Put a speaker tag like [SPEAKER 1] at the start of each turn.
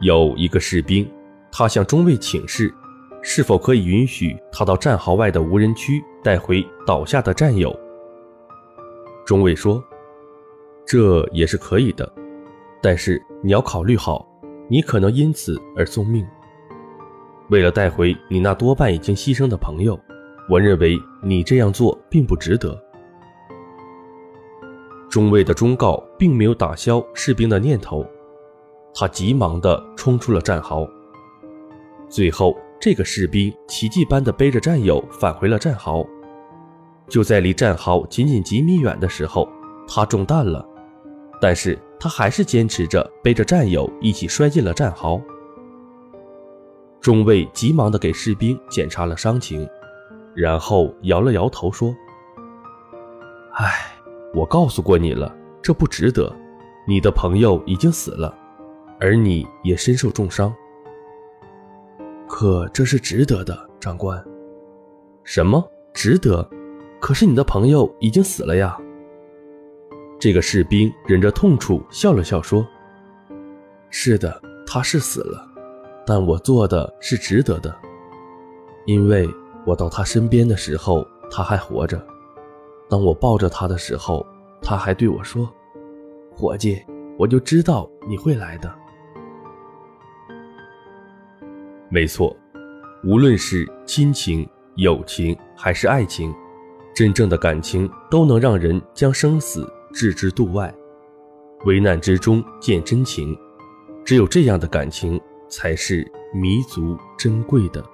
[SPEAKER 1] 有一个士兵，他向中尉请示，是否可以允许他到战壕外的无人区带回倒下的战友。中尉说：“这也是可以的，但是你要考虑好，你可能因此而送命。为了带回你那多半已经牺牲的朋友，我认为你这样做并不值得。”中尉的忠告并没有打消士兵的念头。他急忙地冲出了战壕。最后，这个士兵奇迹般地背着战友返回了战壕。就在离战壕仅仅几米远的时候，他中弹了，但是他还是坚持着背着战友一起摔进了战壕。中尉急忙地给士兵检查了伤情，然后摇了摇头说：“唉，我告诉过你了，这不值得。你的朋友已经死了。”而你也身受重伤，可这是值得的，长官。什么值得？可是你的朋友已经死了呀。这个士兵忍着痛楚笑了笑说：“是的，他是死了，但我做的是值得的，因为我到他身边的时候他还活着，当我抱着他的时候，他还对我说：‘伙计，我就知道你会来的。’”没错，无论是亲情、友情还是爱情，真正的感情都能让人将生死置之度外，危难之中见真情。只有这样的感情，才是弥足珍贵的。